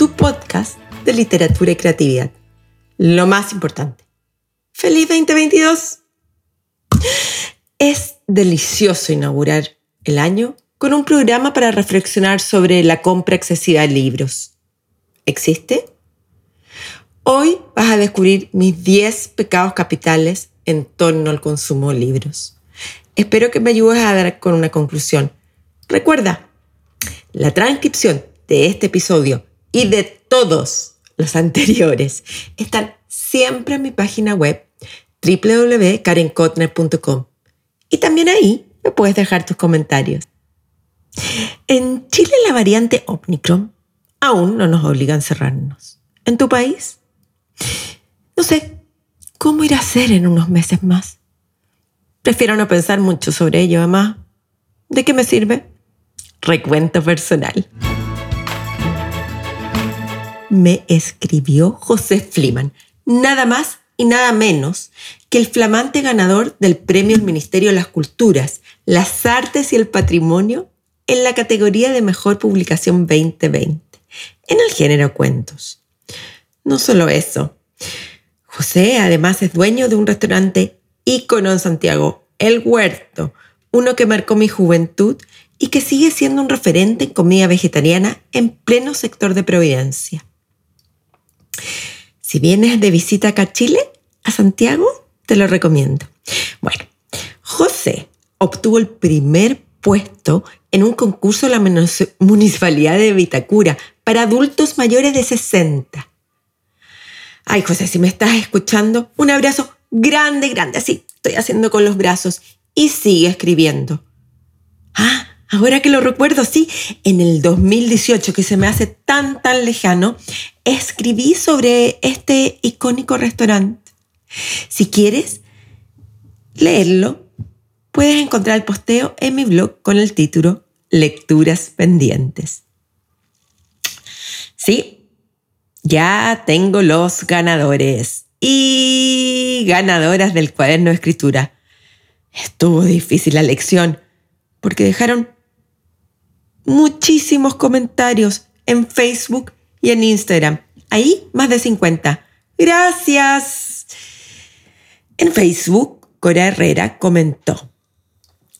tu podcast de literatura y creatividad. Lo más importante. ¡Feliz 2022! Es delicioso inaugurar el año con un programa para reflexionar sobre la compra excesiva de libros. ¿Existe? Hoy vas a descubrir mis 10 pecados capitales en torno al consumo de libros. Espero que me ayudes a dar con una conclusión. Recuerda, la transcripción de este episodio y de todos los anteriores están siempre en mi página web www.karenkotner.com y también ahí me puedes dejar tus comentarios. En Chile la variante Omicron aún no nos obliga a encerrarnos. ¿En tu país? No sé, ¿cómo irá a ser en unos meses más? Prefiero no pensar mucho sobre ello, además. ¿De qué me sirve? Recuento personal. Me escribió José Fliman, nada más y nada menos que el flamante ganador del Premio del Ministerio de las Culturas, las Artes y el Patrimonio en la categoría de Mejor Publicación 2020, en el género cuentos. No solo eso, José además es dueño de un restaurante ícono en Santiago, El Huerto, uno que marcó mi juventud y que sigue siendo un referente en comida vegetariana en pleno sector de Providencia. Si vienes de visita acá a Chile, a Santiago, te lo recomiendo. Bueno, José obtuvo el primer puesto en un concurso de la Municipalidad de Vitacura para adultos mayores de 60. Ay, José, si me estás escuchando, un abrazo grande, grande, así estoy haciendo con los brazos y sigue escribiendo. Ah, Ahora que lo recuerdo, sí, en el 2018, que se me hace tan, tan lejano, escribí sobre este icónico restaurante. Si quieres leerlo, puedes encontrar el posteo en mi blog con el título Lecturas pendientes. Sí, ya tengo los ganadores y ganadoras del cuaderno de escritura. Estuvo difícil la lección porque dejaron muchísimos comentarios en Facebook y en Instagram. Ahí más de 50. Gracias. En Facebook, Cora Herrera comentó,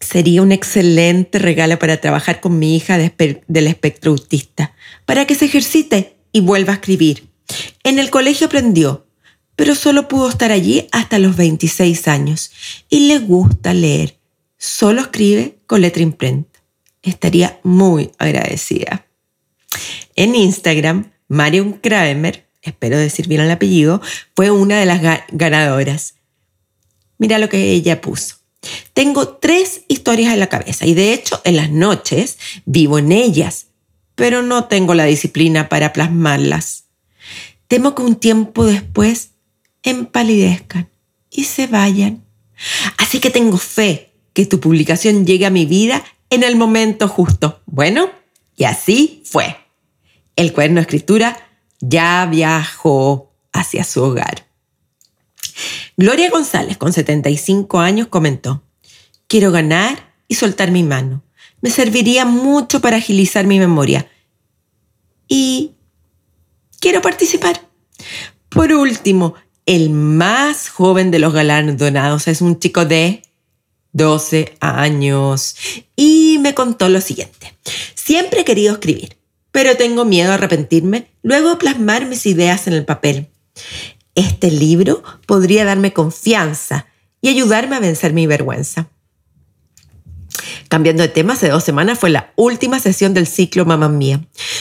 sería un excelente regalo para trabajar con mi hija del espectro autista, para que se ejercite y vuelva a escribir. En el colegio aprendió, pero solo pudo estar allí hasta los 26 años y le gusta leer. Solo escribe con letra imprenta estaría muy agradecida. En Instagram, Marion Kramer, espero decir bien el apellido, fue una de las ganadoras. Mira lo que ella puso. Tengo tres historias en la cabeza y de hecho en las noches vivo en ellas, pero no tengo la disciplina para plasmarlas. Temo que un tiempo después empalidezcan y se vayan. Así que tengo fe que tu publicación llegue a mi vida en el momento justo. Bueno, y así fue. El cuerno escritura ya viajó hacia su hogar. Gloria González, con 75 años, comentó, quiero ganar y soltar mi mano. Me serviría mucho para agilizar mi memoria. Y quiero participar. Por último, el más joven de los galardonados es un chico de 12 años, y me contó lo siguiente. Siempre he querido escribir, pero tengo miedo a arrepentirme luego plasmar mis ideas en el papel. Este libro podría darme confianza y ayudarme a vencer mi vergüenza. Cambiando de tema, hace dos semanas fue la última sesión del ciclo Mamá Mía,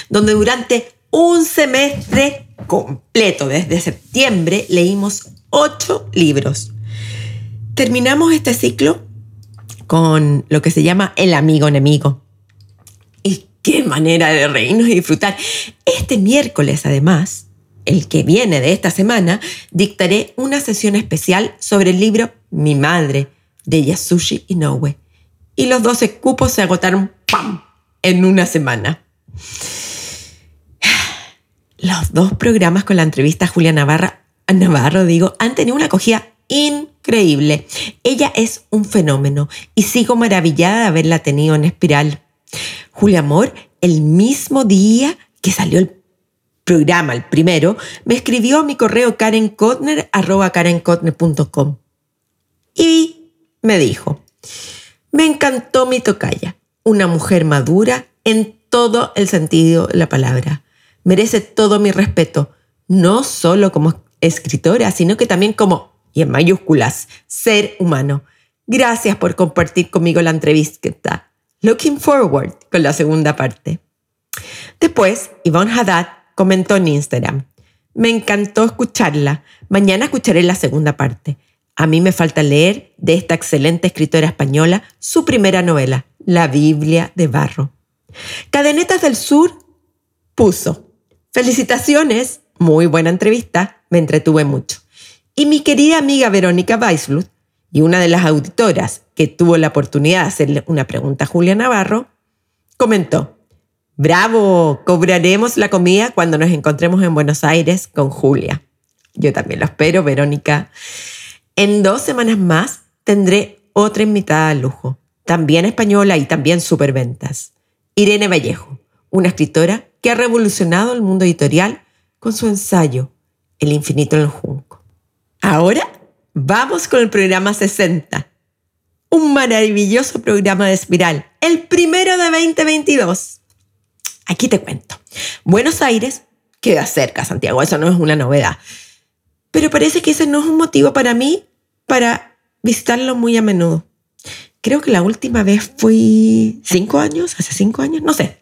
donde durante un semestre completo, desde septiembre, leímos ocho libros. Terminamos este ciclo con lo que se llama el amigo enemigo. Y qué manera de reírnos y disfrutar. Este miércoles, además, el que viene de esta semana, dictaré una sesión especial sobre el libro Mi Madre de Yasushi Inoue. Y los 12 cupos se agotaron ¡pam! en una semana. Los dos programas con la entrevista a Julia Navarra, Navarro, digo, han tenido una acogida increíble. Ella es un fenómeno y sigo maravillada de haberla tenido en espiral. Julia Amor, el mismo día que salió el programa, el primero, me escribió a mi correo karenkotner.com y me dijo, me encantó mi tocaya, una mujer madura en todo el sentido de la palabra. Merece todo mi respeto, no solo como escritora, sino que también como, y en mayúsculas, ser humano. Gracias por compartir conmigo la entrevista. Looking forward con la segunda parte. Después, Yvonne Haddad comentó en Instagram. Me encantó escucharla. Mañana escucharé la segunda parte. A mí me falta leer de esta excelente escritora española su primera novela, La Biblia de Barro. Cadenetas del Sur puso, felicitaciones, muy buena entrevista, me entretuve mucho. Y mi querida amiga Verónica Weisblut, y una de las auditoras que tuvo la oportunidad de hacerle una pregunta a Julia Navarro, comentó, Bravo, cobraremos la comida cuando nos encontremos en Buenos Aires con Julia. Yo también lo espero, Verónica. En dos semanas más tendré otra invitada de lujo, también española y también superventas. Irene Vallejo, una escritora que ha revolucionado el mundo editorial con su ensayo El infinito en el junco. Ahora vamos con el programa 60. Un maravilloso programa de espiral, el primero de 2022. Aquí te cuento. Buenos Aires queda cerca, Santiago, eso no es una novedad. Pero parece que ese no es un motivo para mí para visitarlo muy a menudo. Creo que la última vez fui cinco años, hace cinco años, no sé.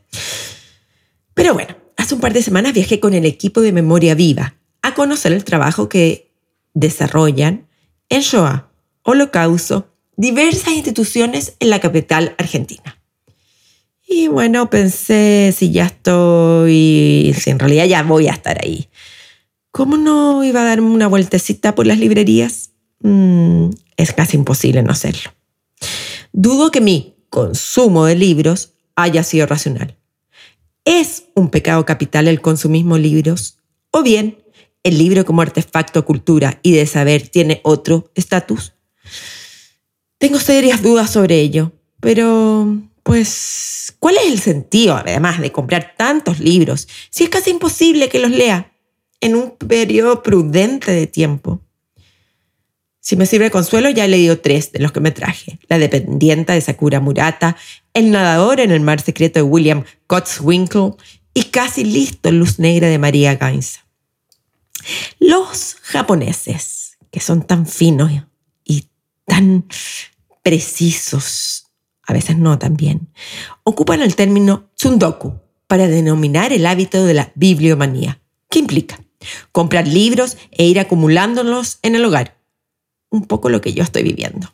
Pero bueno, hace un par de semanas viajé con el equipo de Memoria Viva a conocer el trabajo que desarrollan en Shoah, Holocausto, diversas instituciones en la capital argentina. Y bueno, pensé, si ya estoy, si en realidad ya voy a estar ahí, ¿cómo no iba a darme una vueltecita por las librerías? Mm, es casi imposible no hacerlo. Dudo que mi consumo de libros haya sido racional. ¿Es un pecado capital el consumismo de libros? ¿O bien el libro como artefacto cultura y de saber tiene otro estatus? Tengo serias dudas sobre ello, pero pues, ¿cuál es el sentido, además, de comprar tantos libros si es casi imposible que los lea en un periodo prudente de tiempo? Si me sirve consuelo, ya he leído tres de los que me traje. La dependienta de Sakura Murata, El nadador en el mar secreto de William Cotswinkle y casi listo Luz Negra de María Gainza. Los japoneses, que son tan finos y tan precisos a veces no también, ocupan el término tsundoku para denominar el hábito de la bibliomanía. ¿Qué implica? Comprar libros e ir acumulándolos en el hogar. Un poco lo que yo estoy viviendo.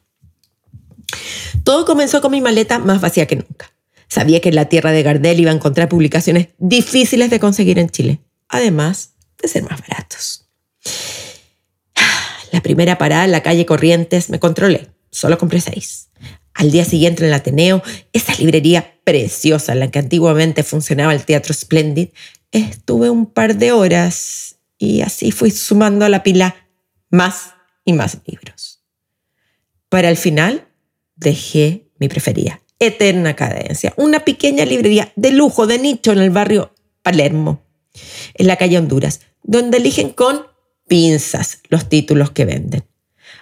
Todo comenzó con mi maleta más vacía que nunca. Sabía que en la tierra de Gardel iba a encontrar publicaciones difíciles de conseguir en Chile, además de ser más baratos. La primera parada en la calle Corrientes me controlé, solo compré seis. Al día siguiente en el Ateneo, esa librería preciosa en la que antiguamente funcionaba el Teatro Splendid, estuve un par de horas y así fui sumando a la pila más y más libros. Para el final, dejé mi preferida, Eterna Cadencia, una pequeña librería de lujo, de nicho en el barrio Palermo, en la calle Honduras, donde eligen con pinzas los títulos que venden.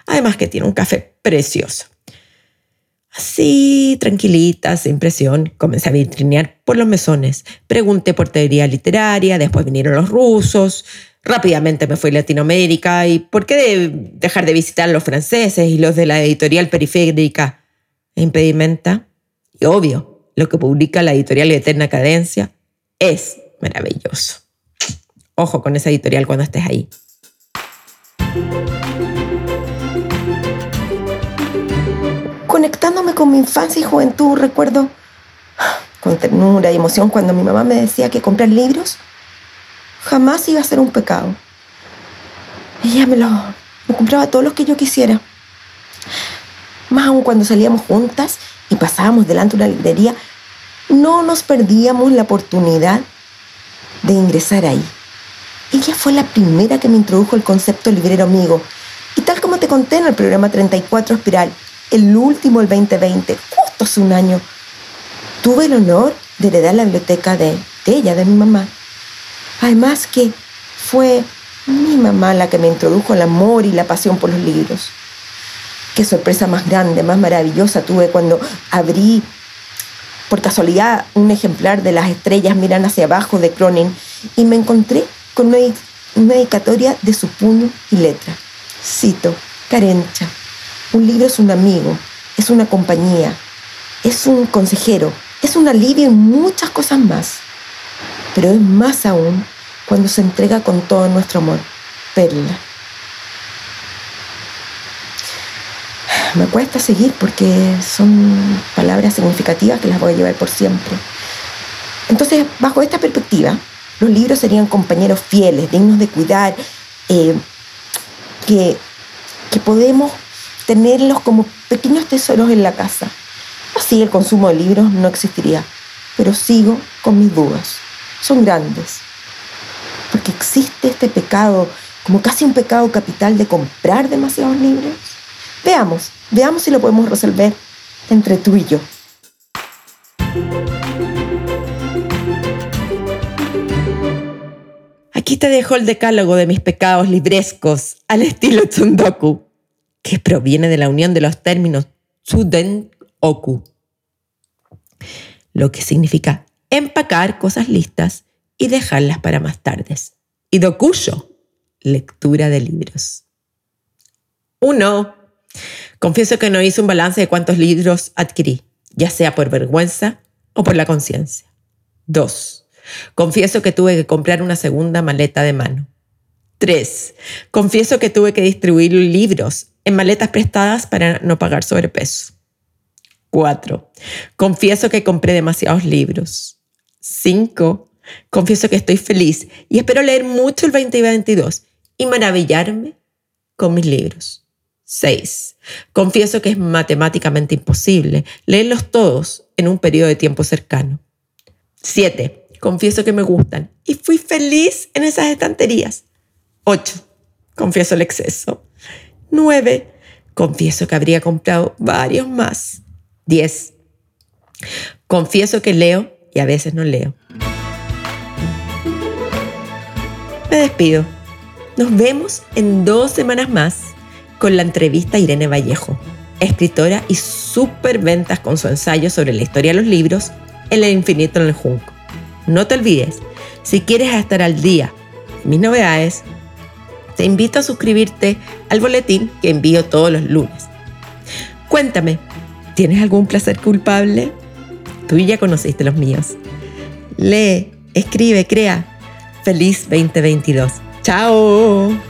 Además que tiene un café precioso. Así, tranquilita, sin presión, comencé a vitrinear por los mesones. Pregunté por teoría literaria, después vinieron los rusos. Rápidamente me fui a Latinoamérica y ¿por qué dejar de visitar los franceses y los de la editorial periférica e impedimenta? Y obvio, lo que publica la editorial Eterna Cadencia es maravilloso. Ojo con esa editorial cuando estés ahí. Conectándome con mi infancia y juventud, recuerdo con ternura y emoción cuando mi mamá me decía que comprar libros jamás iba a ser un pecado. Ella me lo compraba todos los que yo quisiera. Más aún cuando salíamos juntas y pasábamos delante de una librería, no nos perdíamos la oportunidad de ingresar ahí. Ella fue la primera que me introdujo el concepto librero amigo. Y tal como te conté en el programa 34 Espiral, el último el 2020, justo hace un año, tuve el honor de heredar la biblioteca de, ella, de mi mamá. Además que fue mi mamá la que me introdujo el amor y la pasión por los libros. Qué sorpresa más grande, más maravillosa tuve cuando abrí por casualidad un ejemplar de Las estrellas miran hacia abajo de Cronin y me encontré con una, dedicatoria de su puño y letra. Cito, Carencha, un libro es un amigo, es una compañía, es un consejero, es un alivio y muchas cosas más. Pero es más aún cuando se entrega con todo nuestro amor. Perla. Me cuesta seguir porque son palabras significativas que las voy a llevar por siempre. Entonces, bajo esta perspectiva, los libros serían compañeros fieles, dignos de cuidar, eh, que, que podemos tenerlos como pequeños tesoros en la casa. Así el consumo de libros no existiría, pero sigo con mis dudas. Son grandes, porque existe este pecado, como casi un pecado capital de comprar demasiados libros. Veamos, veamos si lo podemos resolver entre tú y yo. Aquí te dejo el decálogo de mis pecados librescos al estilo Tsundoku, que proviene de la unión de los términos Tsuden-oku, lo que significa empacar cosas listas y dejarlas para más tardes. Y dokuyo, lectura de libros. Uno, confieso que no hice un balance de cuántos libros adquirí, ya sea por vergüenza o por la conciencia. Dos, Confieso que tuve que comprar una segunda maleta de mano. 3. Confieso que tuve que distribuir libros en maletas prestadas para no pagar sobrepeso. 4. Confieso que compré demasiados libros. 5. Confieso que estoy feliz y espero leer mucho el 2022 y maravillarme con mis libros. 6. Confieso que es matemáticamente imposible leerlos todos en un periodo de tiempo cercano. 7 confieso que me gustan y fui feliz en esas estanterías. 8. Confieso el exceso. 9. Confieso que habría comprado varios más. 10. Confieso que leo y a veces no leo. Me despido. Nos vemos en dos semanas más con la entrevista a Irene Vallejo, escritora y superventas con su ensayo sobre la historia de los libros El infinito en el junco. No te olvides, si quieres estar al día de mis novedades, te invito a suscribirte al boletín que envío todos los lunes. Cuéntame, ¿tienes algún placer culpable? Tú ya conociste los míos. Lee, escribe, crea. Feliz 2022. ¡Chao!